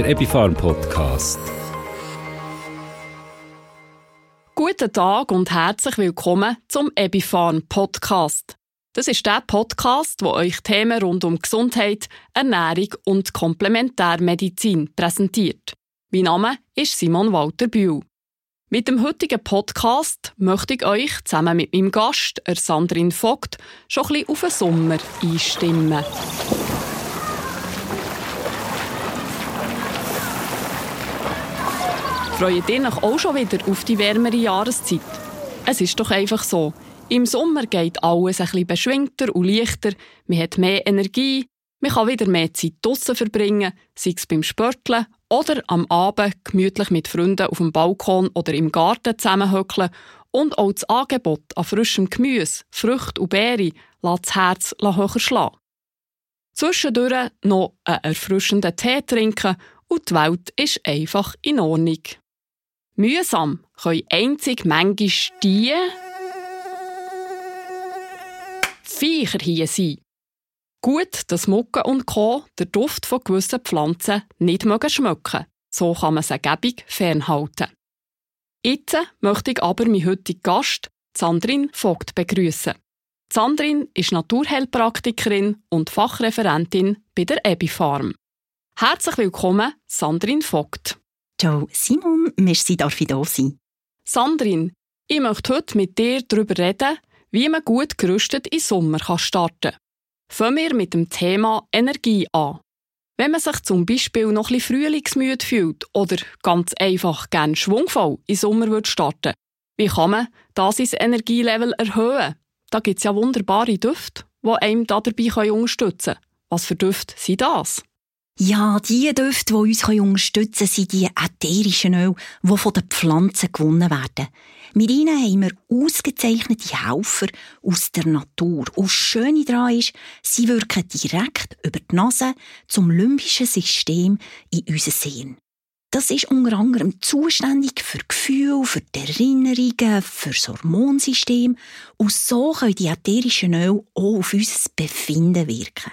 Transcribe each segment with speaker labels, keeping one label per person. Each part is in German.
Speaker 1: der Epifarm Podcast.
Speaker 2: Guten Tag und herzlich willkommen zum Epifarm Podcast. Das ist der Podcast, wo euch Themen rund um Gesundheit, Ernährung und Komplementärmedizin präsentiert. Mein Name ist Simon Walter Bühl. Mit dem heutigen Podcast möchte ich euch zusammen mit meinem Gast, Sandrine Vogt, schon ein bisschen auf den Sommer einstimmen. Freut ihr euch auch schon wieder auf die wärmere Jahreszeit? Es ist doch einfach so. Im Sommer geht alles bisschen beschwingter und leichter, man hat mehr Energie, man kann wieder mehr Zeit draussen verbringen, sei es beim Sporteln oder am Abend gemütlich mit Freunden auf dem Balkon oder im Garten zusammenhöckeln und auch das Angebot an frischem Gemüse, Früchten und Beeren lässt das Herz höher schlagen. Zwischendurch noch einen erfrischenden Tee trinken und die Welt ist einfach in Ordnung. Mühsam können einzig manchmal die Viecher hier sein, Gut, dass Mucke und Co. den Duft von gewissen Pflanzen nicht schmecken So kann man sie gebig fernhalten. Jetzt möchte ich aber meinen heutigen Gast, Sandrine Vogt, begrüßen. Sandrine ist Naturheilpraktikerin und Fachreferentin bei der Ebifarm. Herzlich willkommen, Sandrine Vogt.
Speaker 3: Ciao Simon, merci, darf ich da sein.
Speaker 2: Sandrine, ich möchte heute mit dir darüber reden, wie man gut gerüstet in Sommer starten kann. Fangen wir mit dem Thema Energie an. Wenn man sich zum Beispiel noch bisschen frühlingsmüde fühlt oder ganz einfach gerne schwungvoll in Sommer starten wie kann man das ins Energielevel erhöhen? Da gibt es ja wunderbare Düfte, die einem dabei unterstützen können. Was für Düfte sind das?
Speaker 3: Ja, die Düfte, die uns unterstützen können, sind die ätherischen Öle, die von den Pflanzen gewonnen werden. Mit ihnen haben wir ausgezeichnete Helfer aus der Natur. Und das Schöne daran ist, sie wirken direkt über die Nase zum limbischen System in unser Sehen. Das ist unter anderem zuständig für Gefühle, für die Erinnerungen, für das Hormonsystem. Und so können die ätherischen Öle auch auf unser Befinden wirken.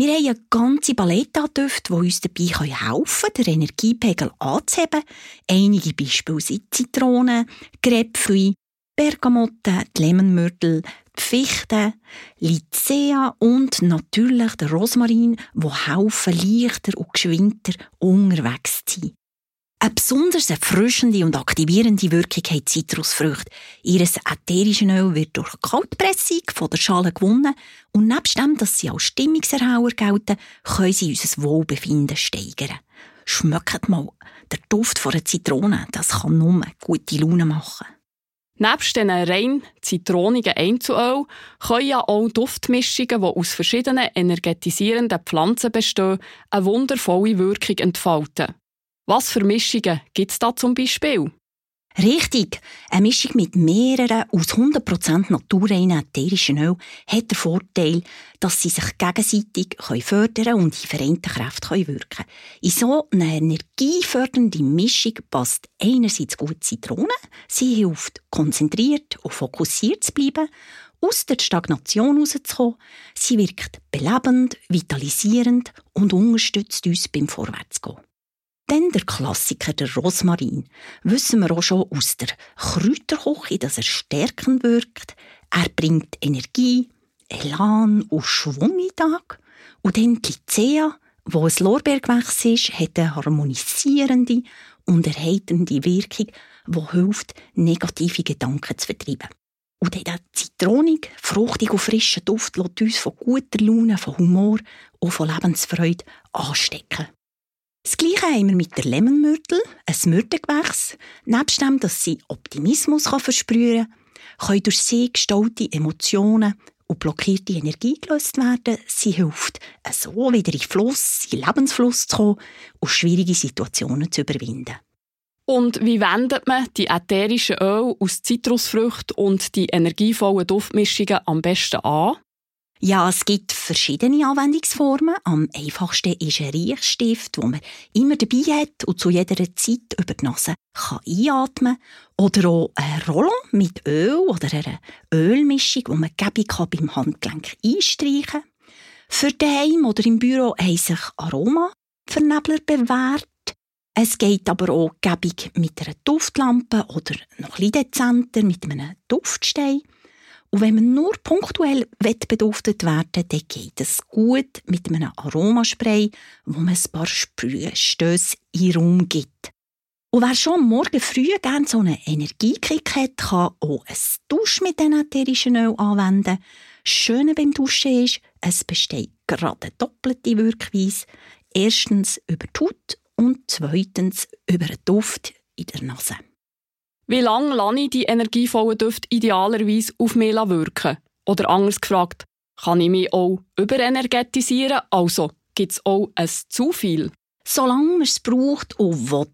Speaker 3: Wir haben eine ganze Palette an Düften, die uns dabei helfen können, den Energiepegel anzuheben. Einige Beispiele sind Zitronen, Grapefruit, Bergamotte, die Lemonmyrtle, die Fichte, Lycea und natürlich der Rosmarin, die helfen, leichter und geschwinter unterwegs zu sein. Eine besonders erfrischende und aktivierende Wirkung haben Zitrusfrüchte. Ihr ätherisches Öl wird durch Kaltpressung von der Schale gewonnen und nebst dem, dass sie als Stimmungserhauer gelten, können sie unser Wohlbefinden steigern. Schmeckt mal, der Duft von einer Zitrone, das kann nur gute Laune machen.
Speaker 2: Nebst diesen rein zitronigen Einzelöl können ja auch Duftmischungen, die aus verschiedenen energetisierenden Pflanzen bestehen, eine wundervolle Wirkung entfalten. Was für Mischungen gibt es da zum Beispiel?
Speaker 3: Richtig. Eine Mischung mit mehreren aus 100% naturreinen ätherischen Öl hat den Vorteil, dass sie sich gegenseitig fördern und in vereinten Kräften wirken können. In so einer energiefördernden Mischung passt einerseits gut Zitrone, sie hilft, konzentriert und fokussiert zu bleiben, aus der Stagnation herauszukommen, sie wirkt belebend, vitalisierend und unterstützt uns beim Vorwärtsgehen. Dann der Klassiker, der Rosmarin. Wissen wir auch schon aus der Kräuterküche, dass er stärkend wirkt. Er bringt Energie, Elan und Schwung in den Tag. Und dann die Lycea, wo ein Lorbeergewächs ist, hat eine harmonisierende und erheiternde Wirkung, die hilft, negative Gedanken zu vertreiben. Und dann der zitronig, fruchtig und frische Duft lässt uns von guter Laune, von Humor und von Lebensfreude anstecken. Das Gleiche haben wir mit der Lemonmyrtle, ein Myrtengewächs. Nebst dem, dass sie Optimismus versprühen kann, können durch sie gestaute Emotionen und blockierte Energie gelöst werden. Sie hilft, so wieder in Fluss, in Lebensfluss zu kommen und schwierige Situationen zu überwinden.
Speaker 2: Und wie wendet man die ätherischen Öle aus Zitrusfrüchten und die energievollen Duftmischungen am besten an?
Speaker 3: Ja, es gibt verschiedene Anwendungsformen. Am einfachsten ist ein Riechstift, den man immer dabei hat und zu jeder Zeit über die Nase kann einatmen kann. Oder auch ein Rollon mit Öl oder einer Ölmischung, die man kann beim Handgelenk einstreichen kann. Für daheim oder im Büro haben sich Aromavernebler bewährt. Es geht aber auch gäbig mit einer Duftlampe oder noch ein dezenter mit einem Duftstein. Und wenn man nur punktuell beduftet werden will, dann geht es gut mit einem Aromaspray, wo man ein paar Sprühstöße in Raum gibt. Und wer schon Morgen früh gerne so einen Energiekick hat, kann auch ein Dusch mit diesen ätherischen Öl anwenden. Schöne beim Duschen ist, es besteht gerade eine doppelte Wirkweise. Erstens über die Haut und zweitens über den Duft in der Nase.
Speaker 2: Wie lange lasse ich die energievollen Düfte idealerweise auf mich wirken? Oder anders gefragt, kann ich mich auch überenergetisieren? Also gibt es auch ein zu viel?
Speaker 3: Solange man es braucht und will.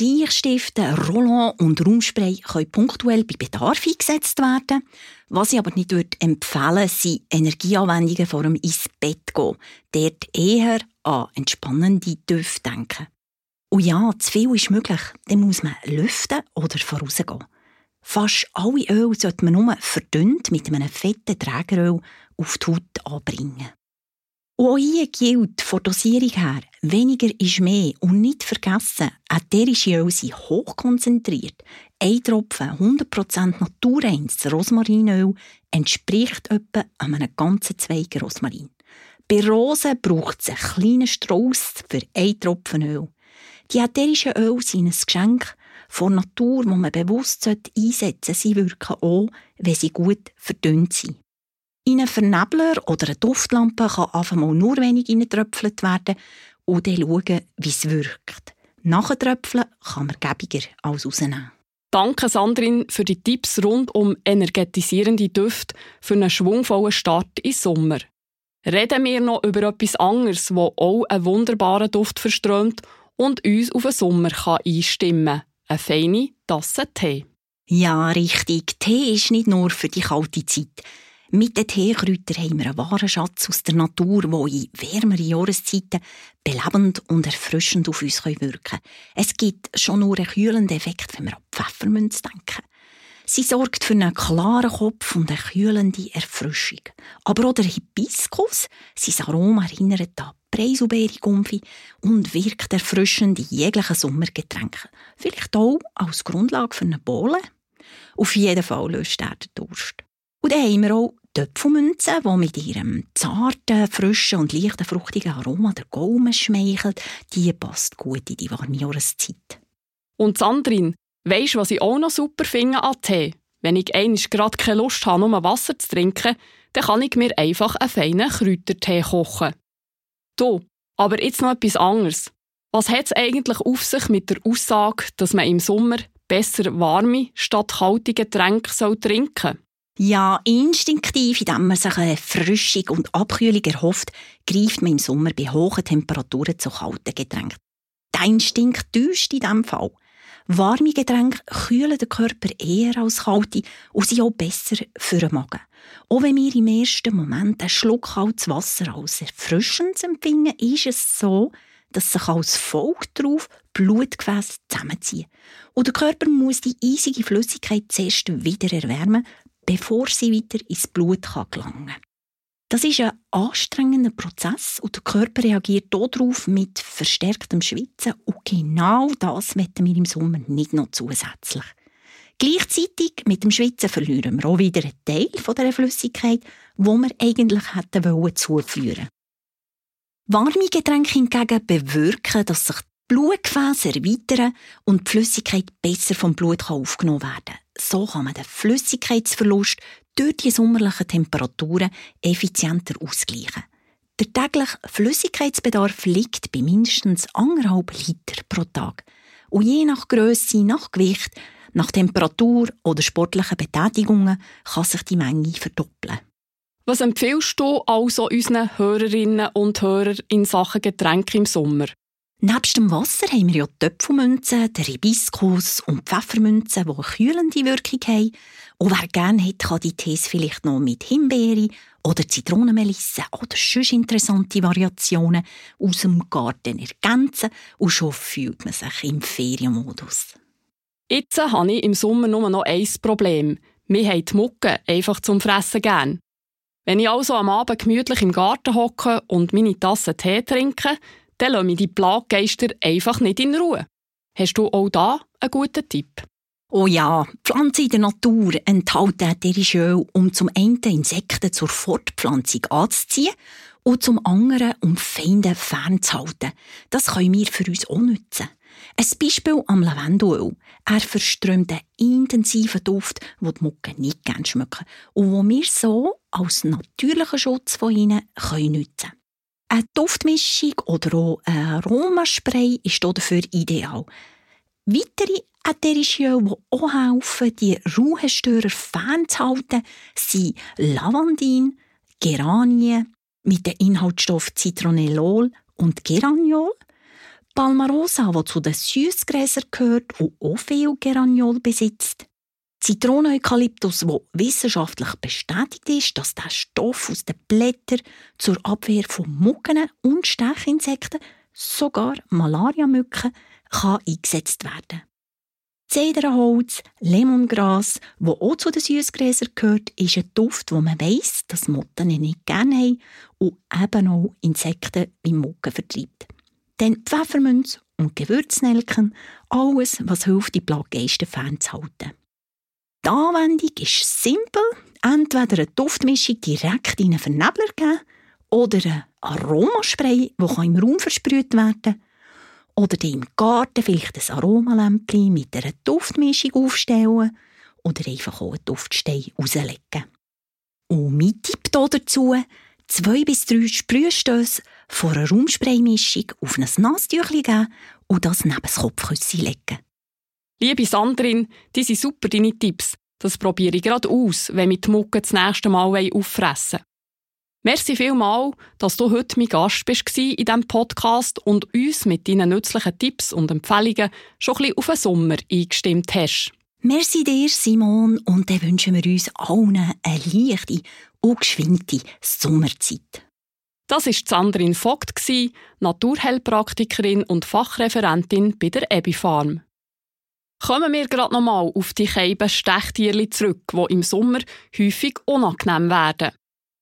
Speaker 3: Riechstifte, Rollon und Raumspray können punktuell bei Bedarf eingesetzt werden. Was ich aber nicht empfehlen würde, sind Energieanwendungen vor dem ins Bett gehen. Dort eher an entspannende Düfte denken. Und ja, zu viel ist möglich. Dann muss man lüften oder vorausgehen. Fast alle Öl sollte man nur verdünnt mit einem fetten Trägeröl auf die Haut anbringen. Und auch hier gilt von Dosierung her, weniger ist mehr und nicht vergessen, ätherische Öle sind hochkonzentriert. Ein Tropfen 100% naturreines Rosmarinöl entspricht etwa einem ganzen Zweig Rosmarin. Bei Rosen braucht es einen kleinen Strauß für ein Tropfen Öl. Die ätherischen Öle sind ein Geschenk von Natur, das man bewusst einsetzen sollte. Sie wirken auch, wenn sie gut verdünnt sind. In einen Vernebler oder eine Duftlampe kann einfach mal nur wenig hineintröpfelt werden und dann schauen, wie es wirkt. Nachtröpfeln kann man gäbiger als rausnehmen.
Speaker 2: Danke Sandrin für die Tipps rund um energetisierende Düfte für einen schwungvollen Start im Sommer. Reden wir noch über etwas anderes, das auch einen wunderbaren Duft verströmt und uns auf den Sommer einstimmen kann. Eine feine Tasse Tee.
Speaker 3: Ja, richtig. Tee ist nicht nur für die kalte Zeit. Mit den Teekräutern haben wir einen wahren Schatz aus der Natur, der in wärmeren Jahreszeiten belebend und erfrischend auf uns wirken kann. Es gibt schon nur einen kühlenden Effekt, wenn wir an Pfeffermünze denken. Sie sorgt für einen klaren Kopf und eine kühlende Erfrischung. Aber auch der Hibiskus, sein Aroma erinnert an Preiselbeere-Gumpfi und wirkt erfrischend in jeglichen Sommergetränken. Vielleicht auch als Grundlage für eine Bohle. Auf jeden Fall löst er den Durst. Und dann haben wir auch Töpfelmünze, die mit ihrem zarten, frischen und leichten, fruchtigen Aroma der Gaumen schmeichelt. Die passt gut in die warme Jahreszeit.
Speaker 2: Und Sandrin, weisst du, was ich auch noch super finde an Tee? Wenn ich einmal gerade keine Lust habe, nur Wasser zu trinken, dann kann ich mir einfach einen feinen Kräutertee kochen. Du, aber jetzt noch etwas anderes. Was hat es eigentlich auf sich mit der Aussage, dass man im Sommer besser warme statt kalte Getränke trinken soll?
Speaker 3: Ja, instinktiv, indem man sich eine Frischung und Abkühlung erhofft, greift man im Sommer bei hohen Temperaturen zu kalten Getränken. Der Instinkt täuscht in diesem Fall. Warme Getränke kühlen den Körper eher als kalte und sind auch besser für den Magen. Auch wenn wir im ersten Moment einen Schluck kaltes Wasser als erfrischend empfinden, ist es so, dass sich als Folge darauf Blutgefäße zusammenziehen. Und der Körper muss die eisige Flüssigkeit zuerst wieder erwärmen, bevor sie wieder ins Blut gelangen kann. Das ist ein anstrengender Prozess und der Körper reagiert darauf mit verstärktem Schwitzen und genau das möchten wir im Sommer nicht noch zusätzlich. Gleichzeitig mit dem Schwitzen verlieren wir auch wieder einen Teil der Flüssigkeit, wo wir eigentlich hätten wollen zuführen. Warme Getränke hingegen bewirken, dass sich die Blutgefäße erweitern und die Flüssigkeit besser vom Blut aufgenommen werden kann. So kann man den Flüssigkeitsverlust durch die sommerlichen Temperaturen effizienter ausgleichen. Der tägliche Flüssigkeitsbedarf liegt bei mindestens 1,5 Liter pro Tag. Und je nach Größe, nach Gewicht, nach Temperatur oder sportlichen Betätigungen kann sich die Menge verdoppeln.
Speaker 2: Was empfiehlst du also unseren Hörerinnen und Hörern in Sachen Getränke im Sommer?
Speaker 3: Nebst dem Wasser haben wir ja Töpfelmünzen, der Hibiskus und Pfeffermünzen, die eine kühlende Wirkung haben. Und wer gerne hat, kann die Tees vielleicht noch mit Himbeere oder Zitronenmelisse oder sonst interessante Variationen aus dem Garten ergänzen und schon fühlt man sich im Ferienmodus.
Speaker 2: Jetzt habe ich im Sommer nur noch ein Problem. Wir haben die Mucke einfach zum Fressen gern. Wenn ich also am Abend gemütlich im Garten hocke und meine Tasse Tee trinke, dann lassen mich die Plaggeister einfach nicht in Ruhe. Hast du auch da einen guten Tipp?
Speaker 3: Oh ja, Pflanzen in der Natur enthalten ätherische Öl, um zum einen Insekten zur Fortpflanzung anzuziehen und zum anderen um Feinde fernzuhalten. Das können wir für uns auch nutzen. Ein Beispiel am Lavendelöl. Er verströmt einen intensiven Duft, den die Mucke nicht gerne schmecken und wo wir so als natürlichen Schutz von ihnen nutzen können. Eine Duftmischung oder auch ein Aromaspray ist dafür ideal. Weitere ätherische Öle, die auch helfen, die Ruhestörer fernzuhalten, sind Lavandin, Geranie mit den Inhaltsstoffen Citronellol und Geraniol, Palmarosa, die zu den Süßgräsern gehört und auch viel Geraniol besitzt, Zitroneneukalyptus, wo wissenschaftlich bestätigt ist, dass der Stoff aus den Blättern zur Abwehr von Mucken und Stechinsekten, sogar Malariamücken, kann eingesetzt werden. Zedernholz, Lemongras, wo auch zu den Süßgräsern gehört, ist ein Duft, wo man weiss, dass Motten nicht gerne haben und eben auch Insekten wie Mucken vertreibt. Dann Pfefferminz und Gewürznelken, alles, was hilft, die Plageisten fernzuhalten. Die Anwendung ist simpel. Entweder eine Duftmischung direkt in einen Vernebler geben oder ein Aromaspray, das im Raum versprüht werden kann. Oder im Garten vielleicht ein Aromalämpchen mit einer Duftmischung aufstellen oder einfach auch einen Duftstein rauslegen. Und mein Tipp dazu, zwei bis drei Sprühstöße von einer Raumspraymischung auf ein Nasstüchchen geben und das neben das Kopfkissen legen.
Speaker 2: Liebe Sandrin, die sind super deine Tipps. Das probiere ich gerade aus, wenn wir die Mucke das nächste Mal auffressen Merci vielmal, dass du heute mein Gast bist in diesem Podcast und uns mit deinen nützlichen Tipps und Empfehlungen schon ein bisschen auf den Sommer eingestimmt hast.
Speaker 3: Merci dir, Simon, und dann wünschen wir uns allen eine leichte und geschwingte Sommerzeit.
Speaker 2: Das war Sandrine Vogt, Naturheilpraktikerin und Fachreferentin bei der Ebi Farm. Kommen wir gerade nochmal auf die Scheiben Stechtierli zurück, die im Sommer häufig unangenehm werden.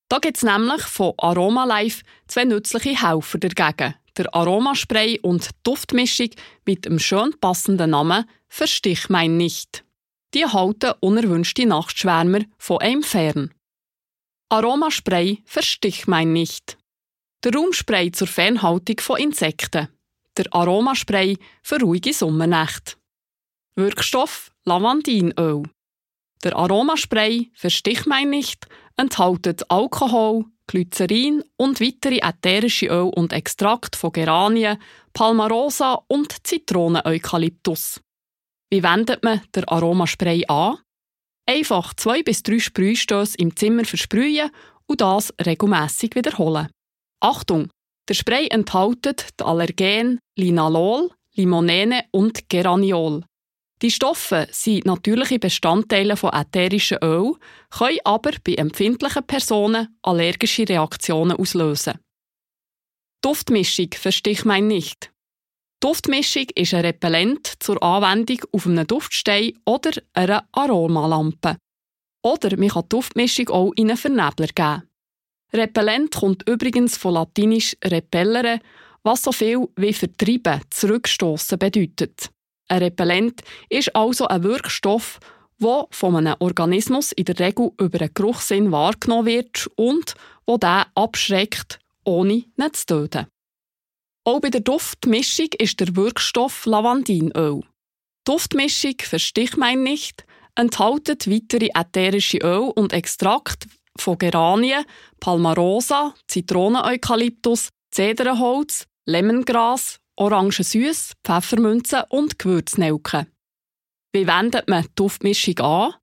Speaker 2: Da gibt es nämlich von Aroma Life zwei nützliche Helfer dagegen. Der Aromaspray und die Duftmischung mit dem schön passenden Namen Verstich mein nicht. Die halten unerwünschte Nachtschwärmer von einem fern. Aromaspray Verstich mein nicht. Der Raumspray zur Fernhaltung von Insekten. Der Aromaspray für ruhige Sommernächte. Wirkstoff Lavandinöl. Der Aromaspray Verstich mein nicht enthält Alkohol, Glycerin und weitere ätherische Öl und Extrakt von Geranien, Palmarosa und Zitroneneukalyptus. Wie wendet man den Aromaspray an? Einfach zwei bis drei Sprühstöße im Zimmer versprühen und das regelmäßig wiederholen. Achtung! Der Spray enthält die Allergen Linalol, Limonene und Geraniol. Die Stoffe sind natürliche Bestandteile von ätherischen Öl, können aber bei empfindlichen Personen allergische Reaktionen auslösen. Duftmischung verstich mein nicht. Duftmischung ist ein Repellent zur Anwendung auf einem Duftstein oder einer Aromalampe. Oder man kann die Duftmischung auch in einen Vernebler geben. Repellent kommt übrigens von latinisch repellere, was so viel wie vertreiben, zurückstoßen bedeutet. Ein Repellent ist also ein Wirkstoff, der von einem Organismus in der Regel über einen Geruchssinn wahrgenommen wird und wo der abschreckt, ohne ihn zu töten. Auch bei der Duftmischung ist der Wirkstoff Lavandinöl. Duftmischung verstich mein nicht, enthält weitere ätherische Öl und Extrakt von Geranien, Palmarosa, Zitroneneukalyptus, Zedernholz, Lemongras Orangen süß, Pfeffermünzen und Gewürznelken. Wie wendet man die Duftmischung an?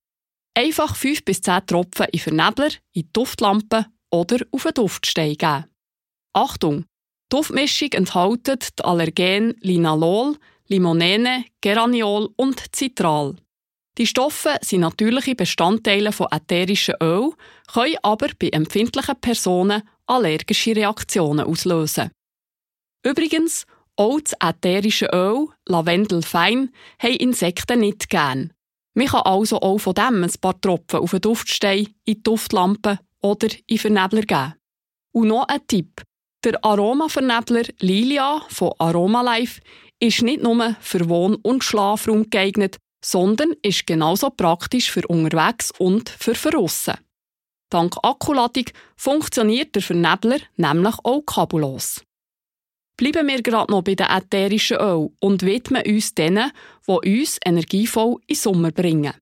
Speaker 2: Einfach 5 bis 10 Tropfen in Vernebler, in die Duftlampe oder auf einen Duftstein geben. Achtung! Die Duftmischung enthält die Allergen Linalol, Limonene, Geraniol und Citral. Die Stoffe sind natürliche Bestandteile von ätherischen Öl, können aber bei empfindlichen Personen allergische Reaktionen auslösen. Übrigens, auch das ätherische Öl, Lavendel fein, haben Insekten nicht gern. Man kann also auch von dem ein paar Tropfen auf einen Duftstein, in die Duftlampe oder in Vernebler geben. Und noch ein Tipp. Der Aromavernebler Lilia von Aromalife ist nicht nur für Wohn- und Schlafraum geeignet, sondern ist genauso praktisch für unterwegs und für verrissen. Dank Akkuladung funktioniert der Vernebler nämlich auch kabellos. Bleiben wir gerade noch bei den ätherischen Öl und widmen uns denen, die uns energievoll in Sommer bringen.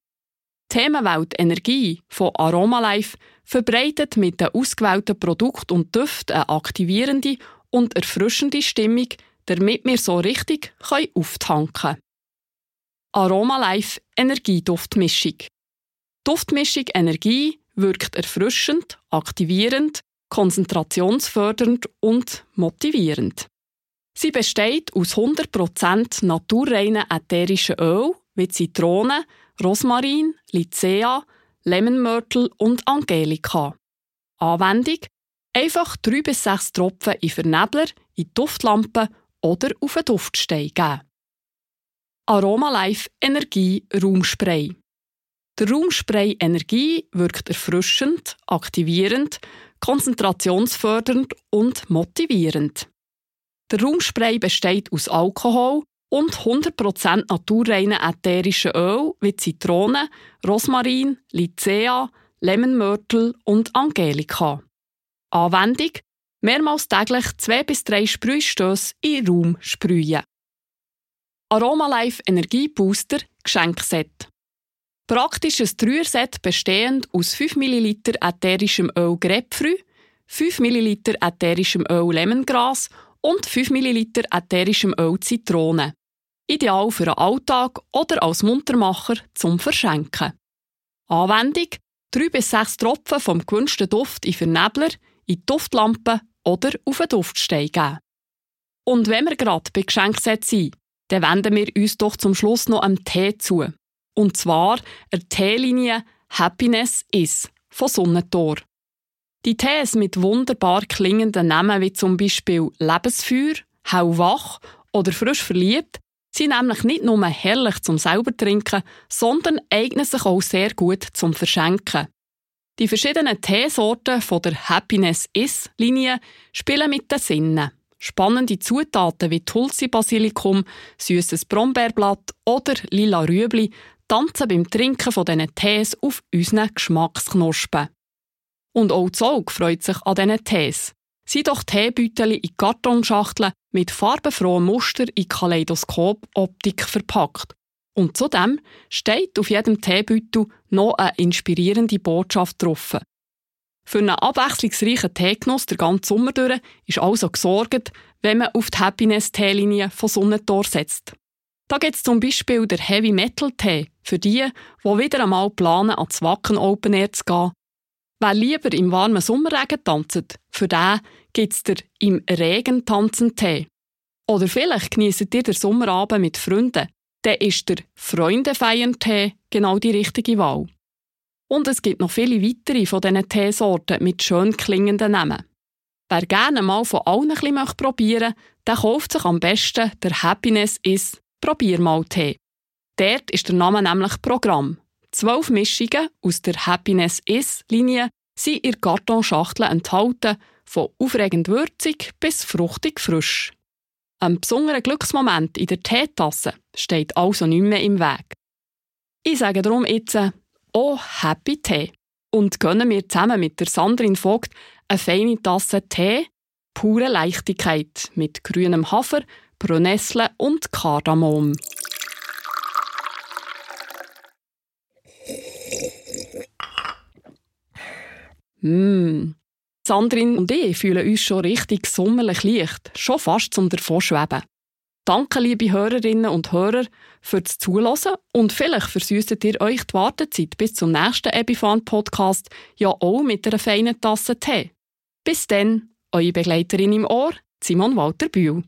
Speaker 2: Die Themenwelt Energie von Aromalife verbreitet mit den ausgewählten Produkten und Düften eine aktivierende und erfrischende Stimmung, damit wir so richtig auftanken können. Aromalife Energieduftmischung. Duftmischung Energie wirkt erfrischend, aktivierend, konzentrationsfördernd und motivierend. Sie besteht aus 100% naturreinen ätherischen Öl wie Zitrone, Rosmarin, Lycea, Lemonmörtel und Angelika. Anwendung: einfach 3 bis 6 Tropfen in Vernebler, in Duftlampen oder auf einen Duftstein geben. Aromalife Energie Raumspray. Der Raumspray Energie wirkt erfrischend, aktivierend, konzentrationsfördernd und motivierend. Der Raumspray besteht aus Alkohol und 100% naturreinen ätherischen Öl wie Zitrone, Rosmarin, Lycea, Lemonmörtel und Angelika. Anwendung: mehrmals täglich zwei bis drei Sprühstöße in Raum sprühen. Aromalife Energiebooster Geschenkset. Praktisches Dreierset bestehend aus 5 ml ätherischem Öl Grapefruit, 5 ml ätherischem Öl Lemongras und 5 ml ätherischem Öl Zitrone. Ideal für den Alltag oder als Muntermacher zum Verschenken. Anwendung: 3 bis 6 Tropfen vom gewünschten Duft in Vernebler, in die Duftlampe oder auf einen Duftstein geben. Und wenn wir gerade bei Geschenksätzen sind, dann wenden wir uns doch zum Schluss noch am Tee zu. Und zwar der Teelinie Happiness Is von Sonnentor. Die Tees mit wunderbar klingenden Namen wie zum Beispiel Lebensfeuer, Hauwach oder Frisch verliebt sind nämlich nicht nur herrlich zum selber trinken, sondern eignen sich auch sehr gut zum Verschenken. Die verschiedenen Teesorten von der Happiness Is-Linie spielen mit den Sinnen. Spannende Zutaten wie Tulsi-Basilikum, süßes Brombeerblatt oder lila Rüebli tanzen beim Trinken von diesen Tees auf unseren Geschmacksknospen. Und auch das Auge freut sich an diesen Tees. Sind doch Teebeutel in Kartonschachteln mit farbenfrohen Muster in Kaleidoskop-Optik verpackt. Und zudem steht auf jedem Teebeutel noch eine inspirierende Botschaft drauf. Für einen abwechslungsreichen Teegenuss der ganzen Sommer durch ist also gesorgt, wenn man auf die Happiness-Teelinie von Sonnentor setzt. Da gibt es zum Beispiel der Heavy Metal Tee für die, die wieder einmal planen, ans Wacken Open Air zu gehen Wer lieber im warmen Sommerregen tanzt, für den gibt es der im Regen tanzen Tee. Oder vielleicht genießt ihr den Sommerabend mit Freunden. Dann ist der Freunde feiern Tee genau die richtige Wahl. Und es gibt noch viele weitere von diesen Teesorten mit schön klingenden Namen. Wer gerne mal von allen ein bisschen probieren möchte, der kauft sich am besten der Happiness is Probiermal Tee. Dort ist der Name nämlich Programm. Zwölf Mischungen aus der Happiness Is-Linie sind in Kartonschachteln enthalten, von aufregend würzig bis fruchtig frisch. Ein besonderer Glücksmoment in der Teetasse steht also nicht mehr im Weg. Ich sage darum jetzt «Oh, Happy Tee» und gönnen wir zusammen mit der Sandrin Vogt eine feine Tasse Tee, pure Leichtigkeit mit grünem Hafer, Brunessle und Kardamom. Mm. Sandrin und ich fühlen uns schon richtig sommerlich leicht, schon fast zum davonschweben. Danke, liebe Hörerinnen und Hörer, fürs Zuhören und vielleicht versüsset ihr euch die Wartezeit bis zum nächsten Epifan-Podcast ja auch mit einer feinen Tasse Tee. Bis dann, eure Begleiterin im Ohr, Simon Walter Bühl.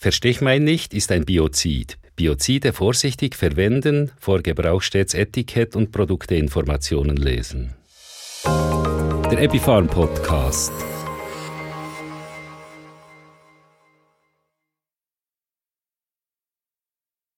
Speaker 1: Verstechmein nicht ist ein Biozid. Biozide vorsichtig verwenden, vor Gebrauch stets Etikett und Produkteinformationen lesen. Der Epifarm Podcast.